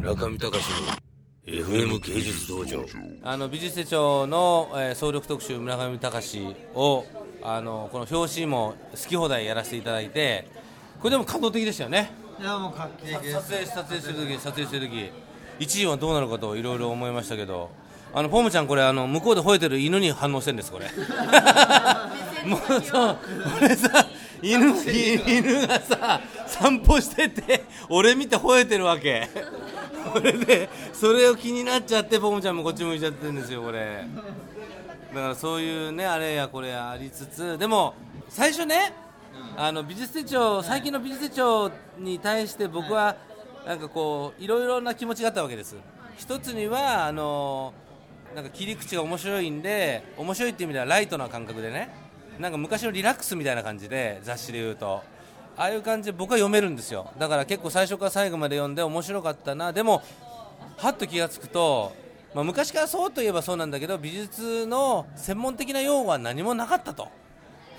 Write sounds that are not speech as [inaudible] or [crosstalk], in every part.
中見隆の FM 芸術道場。あの美術手帳の、えー総力特集村上隆をあのこの表紙も好き放題やらせていただいてこれでも感動的でしたよね。いやもう画期的です。撮影撮影する時撮影してる時。1位はどうなるかといろいろ思いましたけど。あのポムちゃんこれあの向こうで吠えてる犬に反応してるんですこれ。[laughs] もうそう俺さ犬犬がさ散歩してて俺見て吠えてるわけ俺でそれを気になっちゃってポムちゃんもこっち向いちゃってるんですよこれ。だからそういうねあれやこれやありつつでも最初ねあの美術手帳最近の美術手帳に対して僕はなんかこういろいろな気持ちがあったわけです。一つにはあのなんか切り口が面白いんで面白いっていう意味ではライトな感覚でねなんか昔の relax みたいな感じで雑誌で言うと。ああいう感じで僕は読めるんですよ。だから結構最初から最後まで読んで面白かったな。でもはっと気がつくと、まあ、昔からそうといえばそうなんだけど美術の専門的な用語は何もなかったと。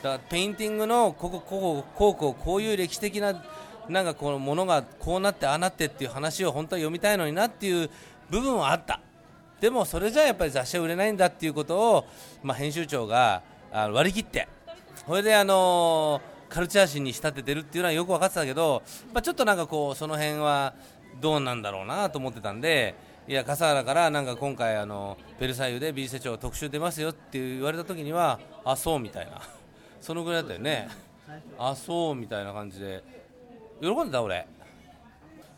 だからペインティングのこここここうこうこういう歴史的ななんかこのものがこうなってああなってっていう話を本当は読みたいのになっていう部分はあった。でもそれじゃやっぱり雑誌は売れないんだっていうことを、まあ、編集長があ割り切って。それであのカルチャー誌に仕立ててるっていうのはよく分かってたけど、まあ、ちょっとなんかこうその辺はどうなんだろうなと思ってたんでいや笠原からなんか今回あのベルサイユで美術手帳特集出ますよって言われた時にはあそうみたいな。[laughs] そのぐらいだったよね。あそうみたいな感じで。喜んでた俺。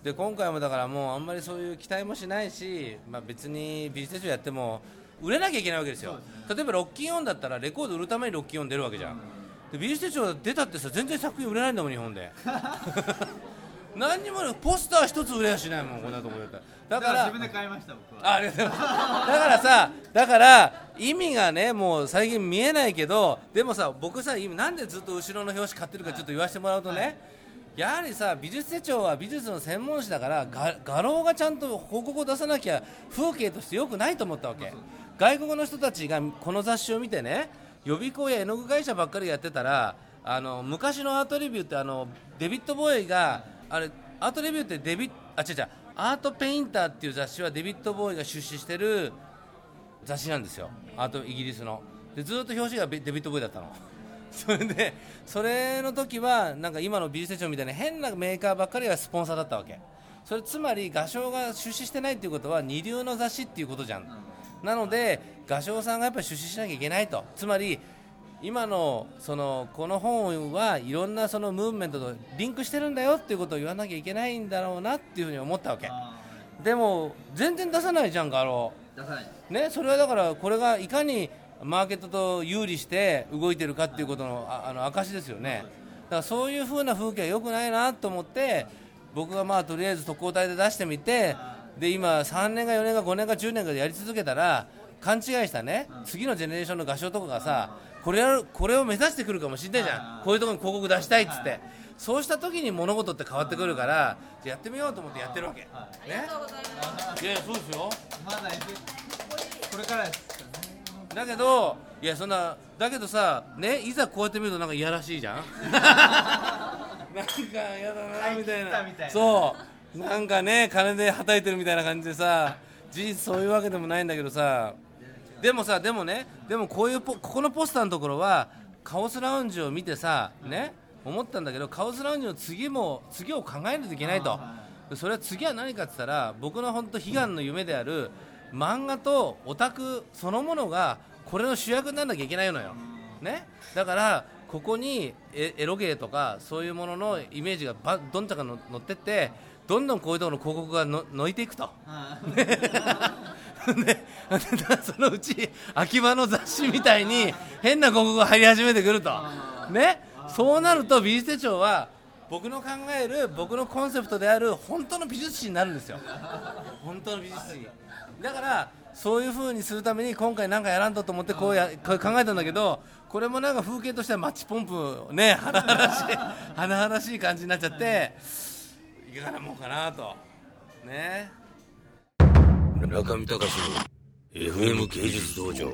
で今回もだからもうあんまりそういう期待もしないし、まあ、別に美術手帳やっても売れなきゃいけないわけですよ。例えばロッキンオンだったらレコード売るためにロッキンオン出るわけじゃんで美術手帳出たってさ全然作品売れないんだもん日本で。[laughs] 何にもポスター一つ売れやしないもんこんなところだったら。だからら自分で買いました僕は。あありがとうございます。だからさだから意味がねもう最近見えないけどでもさ僕さ今なんでずっと後ろの表紙買ってるかちょっと言わせてもらうとね、やはりさ美術手帳は美術の専門誌だからが画廊がちゃんと報告を出さなきゃ風景として良くないと思ったわけ。外国の人たちがこの雑誌を見てね予備校や絵の具会社ばっかりやってたらあの昔のアートレビューってあのデビッド・ボーイがあれアートレビューってデビあ違う違うアートペインターっていう雑誌はデビッド・ボーイが出資してる雑誌なんですよ。アートイギリスの。でずっと表紙がデビッド・ボーイだったの。[laughs] それでそれの時はなんか今の美術手帳みたいな変なメーカーばっかりがスポンサーだったわけ。それつまり画商が出資してないっていうことは二流の雑誌っていうことじゃん。なので画商さんがやっぱり出資しなきゃいけないと。つまり今のそのこの本はいろんなそのムーブメントとリンクしてるんだよっていうことを言わなきゃいけないんだろうなっていうふうに思ったわけ。あでも全然出さないじゃん画廊。ー出さない。ね、それはだからこれがいかにマーケットと有利して動いてるかっていうことのああの証ですよね。だからそういう風な風景は良くないなと思って僕がまあとりあえず特攻隊で出してみてで今3年か4年か5年か10年かでやり続けたら勘違いしたね。次のジェネレーションの画商とかがさこれやるこれを目指してくるかもしれないじゃん。こういうところに広告出したいっつって。そうした時に物事って変わってくるからじゃあやってみようと思ってやってるわけ。ね。いやいやそうですよ。まだこれからですだけどいやそんなだけどさねいざこうやって見るとなんかいやらしいじゃん。[laughs] なんかやだなみたいな。買い切ったみたいな。そうなんかね金ではたいてるみたいな感じでさ事実そういうわけでもないんだけどさ。でもさでもねでもこういうポここのポスターのところはカオスラウンジを見てさね思ったんだけどカオスラウンジの次も次を考えないといけないと。でそれは次は何かって言ったら僕の本当悲願の夢である漫画とオタクそのものがこれの主役にならなきゃいけないのよ、ね、だからここにエエロゲーとかそういうもののイメージがばどんちゃんがの乗ってってどんどんこういうところの広告がののいていくと。でそのうち秋葉の雑誌みたいに変な広告が入り始めてくると、ね、そうなると美術手帳は僕の考える僕のコンセプトである本当の美術史になるんですよ。本当の美術史。だからそういう風にするために今回なんかやらんとと思ってこうや考えたんだけどこれもなんか風景としてはマッチポンプね [laughs] 華々しい華々しい感じになっちゃっていかがなもんかなと。ね。村上隆の FM 芸術道場。